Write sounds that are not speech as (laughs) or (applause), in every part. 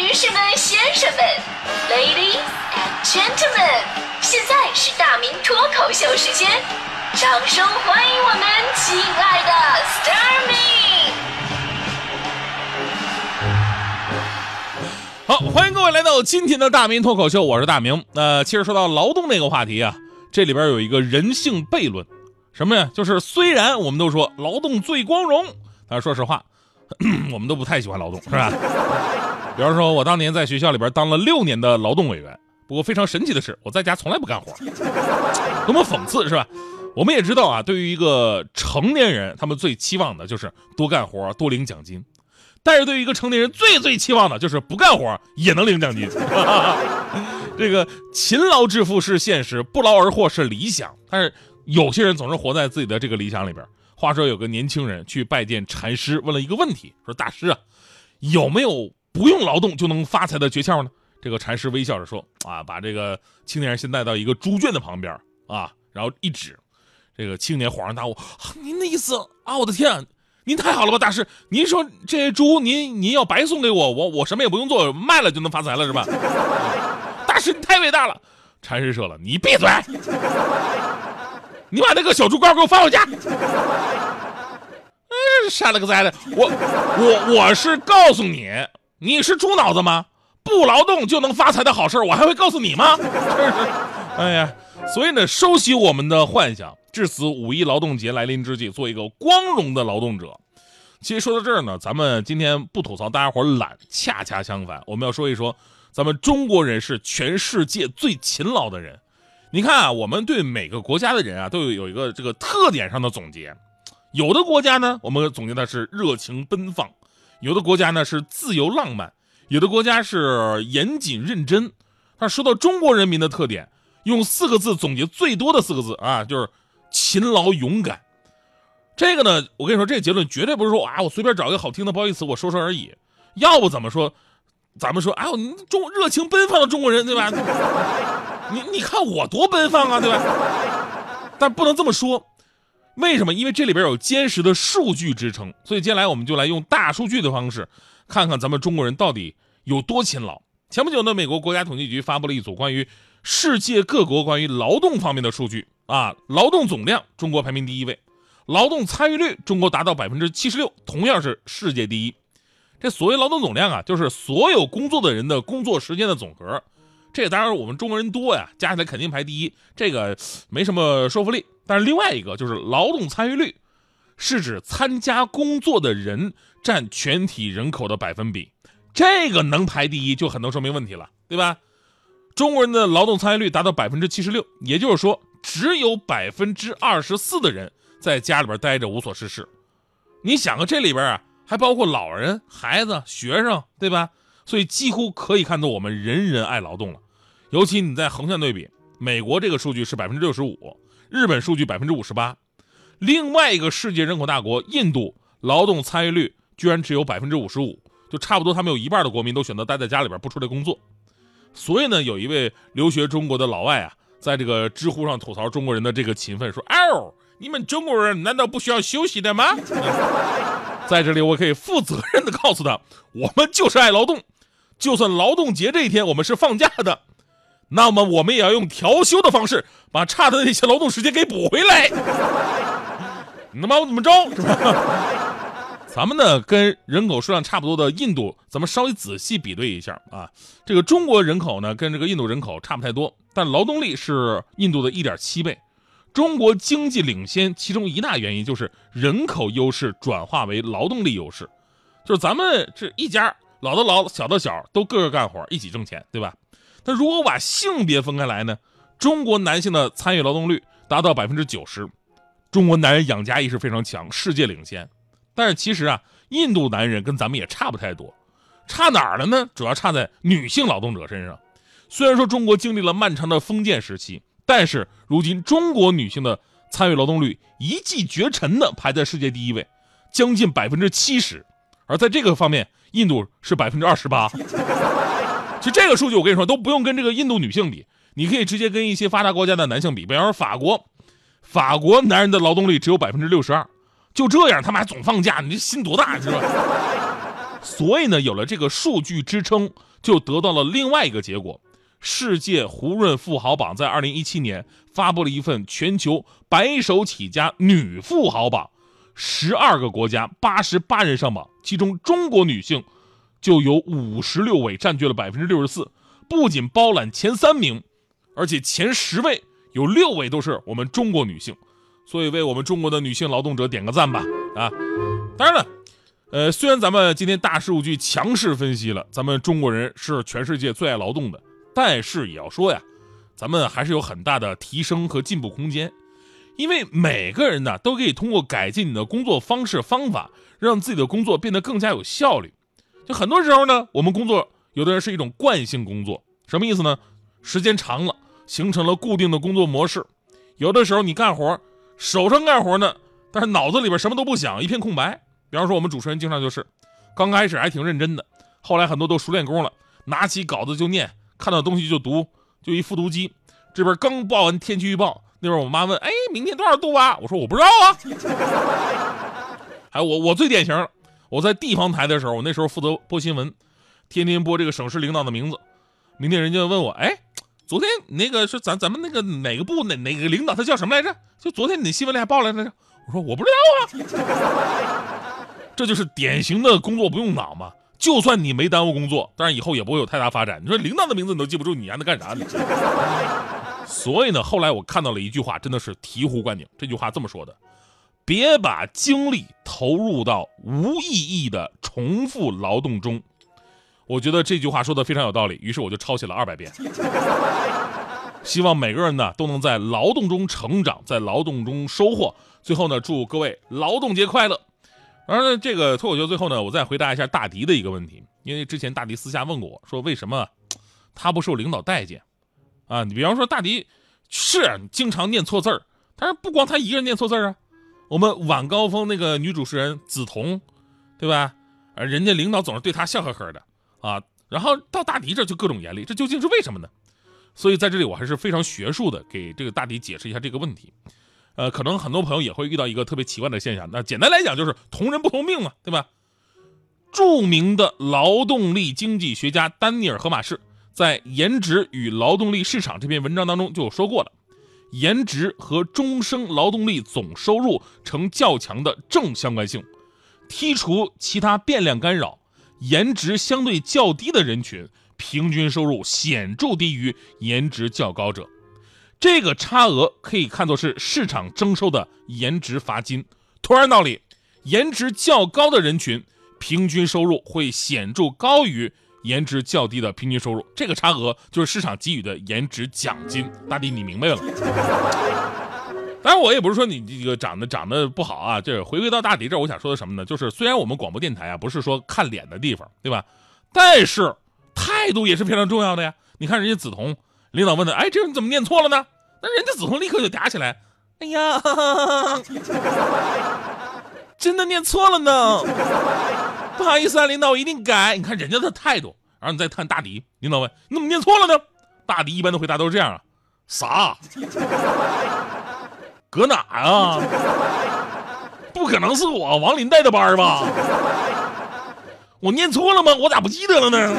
女士们、先生们，Ladies and Gentlemen，现在是大明脱口秀时间，掌声欢迎我们亲爱的 s t a r m i 好，欢迎各位来到今天的大明脱口秀，我是大明。呃，其实说到劳动这个话题啊，这里边有一个人性悖论，什么呀？就是虽然我们都说劳动最光荣，但是说实话，(clears throat) 我们都不太喜欢劳动，是吧？比方说，我当年在学校里边当了六年的劳动委员，不过非常神奇的是，我在家从来不干活，多么讽刺，是吧？我们也知道啊，对于一个成年人，他们最期望的就是多干活、多领奖金。但是对于一个成年人，最最期望的就是不干活也能领奖金。(laughs) 这个勤劳致富是现实，不劳而获是理想。但是有些人总是活在自己的这个理想里边。话说有个年轻人去拜见禅师，问了一个问题，说：“大师啊，有没有不用劳动就能发财的诀窍呢？”这个禅师微笑着说：“啊，把这个青年人先带到一个猪圈的旁边啊，然后一指，这个青年恍然大悟：您的意思啊，我的天！”您太好了吧，大师！您说这猪，您您要白送给我，我我什么也不用做，卖了就能发财了，是吧？(laughs) 大师，你太伟大了！禅师说了，你闭嘴！你把那个小猪羔给我放回家！哎，删了个灾的！我我我是告诉你，你是猪脑子吗？不劳动就能发财的好事我还会告诉你吗？真是，哎呀！所以呢，收起我们的幻想。至此，五一劳动节来临之际，做一个光荣的劳动者。其实说到这儿呢，咱们今天不吐槽大家伙懒，恰恰相反，我们要说一说，咱们中国人是全世界最勤劳的人。你看啊，我们对每个国家的人啊，都有有一个这个特点上的总结。有的国家呢，我们总结的是热情奔放；有的国家呢是自由浪漫；有的国家是严谨认真。他说到中国人民的特点，用四个字总结最多的四个字啊，就是。勤劳勇敢，这个呢，我跟你说，这个结论绝对不是说啊，我随便找一个好听的褒义词我说说而已。要不怎么说，咱们说，哎呦，中热情奔放的中国人，对吧？(laughs) 你你看我多奔放啊，对吧？但不能这么说，为什么？因为这里边有坚实的数据支撑。所以接下来我们就来用大数据的方式，看看咱们中国人到底有多勤劳。前不久呢，美国国家统计局发布了一组关于世界各国关于劳动方面的数据。啊，劳动总量，中国排名第一位；劳动参与率，中国达到百分之七十六，同样是世界第一。这所谓劳动总量啊，就是所有工作的人的工作时间的总和。这当然我们中国人多呀，加起来肯定排第一，这个没什么说服力。但是另外一个就是劳动参与率，是指参加工作的人占全体人口的百分比，这个能排第一就很能说明问题了，对吧？中国人的劳动参与率达到百分之七十六，也就是说。只有百分之二十四的人在家里边待着无所事事，你想啊，这里边啊还包括老人、孩子、学生，对吧？所以几乎可以看作我们人人爱劳动了。尤其你在横向对比，美国这个数据是百分之六十五，日本数据百分之五十八，另外一个世界人口大国印度劳动参与率居然只有百分之五十五，就差不多他们有一半的国民都选择待在家里边不出来工作。所以呢，有一位留学中国的老外啊。在这个知乎上吐槽中国人的这个勤奋，说：“哦，你们中国人难道不需要休息的吗？” (laughs) 在这里，我可以负责任的告诉他，我们就是爱劳动，就算劳动节这一天我们是放假的，那么我们也要用调休的方式把差的那些劳动时间给补回来。你能把我怎么着？是吧？咱们呢，跟人口数量差不多的印度，咱们稍微仔细比对一下啊。这个中国人口呢，跟这个印度人口差不太多，但劳动力是印度的一点七倍。中国经济领先，其中一大原因就是人口优势转化为劳动力优势，就是咱们这一家老的老，小的小，都各个干活，一起挣钱，对吧？但如果把性别分开来呢，中国男性的参与劳动率达到百分之九十，中国男人养家意识非常强，世界领先。但是其实啊，印度男人跟咱们也差不太多，差哪儿了呢？主要差在女性劳动者身上。虽然说中国经历了漫长的封建时期，但是如今中国女性的参与劳动率一骑绝尘的排在世界第一位，将近百分之七十。而在这个方面，印度是百分之二十八。其实这个数据我跟你说都不用跟这个印度女性比，你可以直接跟一些发达国家的男性比，比方说法国，法国男人的劳动力只有百分之六十二。就这样，他们还总放假，你这心多大，是吧？(laughs) 所以呢，有了这个数据支撑，就得到了另外一个结果。世界胡润富豪榜在二零一七年发布了一份全球白手起家女富豪榜，十二个国家八十八人上榜，其中中国女性就有五十六位，占据了百分之六十四，不仅包揽前三名，而且前十位有六位都是我们中国女性，所以为我们中国的女性劳动者点个赞吧！啊，当然了。呃，虽然咱们今天大数据强势分析了，咱们中国人是全世界最爱劳动的，但是也要说呀，咱们还是有很大的提升和进步空间。因为每个人呢，都可以通过改进你的工作方式方法，让自己的工作变得更加有效率。就很多时候呢，我们工作有的人是一种惯性工作，什么意思呢？时间长了，形成了固定的工作模式。有的时候你干活，手上干活呢，但是脑子里边什么都不想，一片空白。比方说，我们主持人经常就是，刚开始还挺认真的，后来很多都熟练工了，拿起稿子就念，看到东西就读，就一复读机。这边刚报完天气预报，那边我妈问：“哎，明天多少度啊？”我说：“我不知道啊。” (laughs) 还有我，我最典型，我在地方台的时候，我那时候负责播新闻，天天播这个省市领导的名字。明天人家问我：“哎，昨天那个是咱咱们那个哪个部哪哪个领导他叫什么来着？就昨天你新闻里还报来着。”我说：“我不知道啊。(laughs) ”这就是典型的工作不用脑嘛！就算你没耽误工作，但是以后也不会有太大发展。你说领导的名字你都记不住，你还能干啥呢？(laughs) 所以呢，后来我看到了一句话，真的是醍醐灌顶。这句话这么说的：别把精力投入到无意义的重复劳动中。我觉得这句话说的非常有道理，于是我就抄写了二百遍。希望每个人呢都能在劳动中成长，在劳动中收获。最后呢，祝各位劳动节快乐！而，这个脱口秀最后呢，我再回答一下大迪的一个问题，因为之前大迪私下问过我说，为什么他不受领导待见？啊，你比方说大迪是经常念错字儿，但是不光他一个人念错字儿啊，我们晚高峰那个女主持人梓潼，对吧？而人家领导总是对她笑呵呵的啊，然后到大迪这就各种严厉，这究竟是为什么呢？所以在这里我还是非常学术的给这个大迪解释一下这个问题。呃，可能很多朋友也会遇到一个特别奇怪的现象，那简单来讲就是同人不同命嘛，对吧？著名的劳动力经济学家丹尼尔·荷马士在《颜值与劳动力市场》这篇文章当中就说过了，颜值和终生劳动力总收入呈较强的正相关性，剔除其他变量干扰，颜值相对较低的人群平均收入显著低于颜值较高者。这个差额可以看作是市场征收的颜值罚金。同样道理，颜值较高的人群平均收入会显著高于颜值较低的平均收入，这个差额就是市场给予的颜值奖金。大弟，你明白了？当然，我也不是说你这个长得长得不好啊。这回归到大迪这儿，我想说的什么呢？就是虽然我们广播电台啊不是说看脸的地方，对吧？但是态度也是非常重要的呀。你看人家梓潼。领导问他：“哎，这人怎么念错了呢？”那人家梓潼立刻就嗲起来：“哎呀，(laughs) 真的念错了呢！不好意思啊，领导，我一定改。”你看人家的态度，然后你再看大迪，领导问：“你怎么念错了呢？”大迪一般的回答都是这样啊：“啥？搁哪啊？不可能是我王林带的班吧？我念错了吗？我咋不记得了呢？”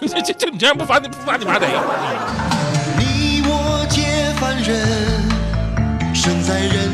这这这，你这样不罚你不罚你妈得！你我皆凡人，生在人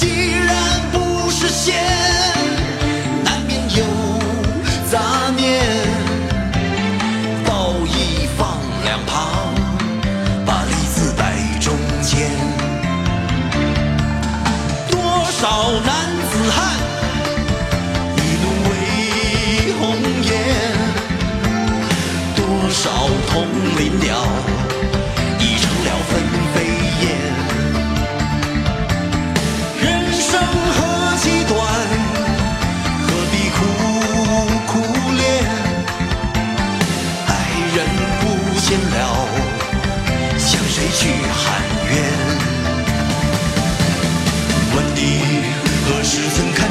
既然不是仙，难免有杂念，道义放两旁，把利字摆中间。多少男子汉，一怒为红颜；多少同林鸟，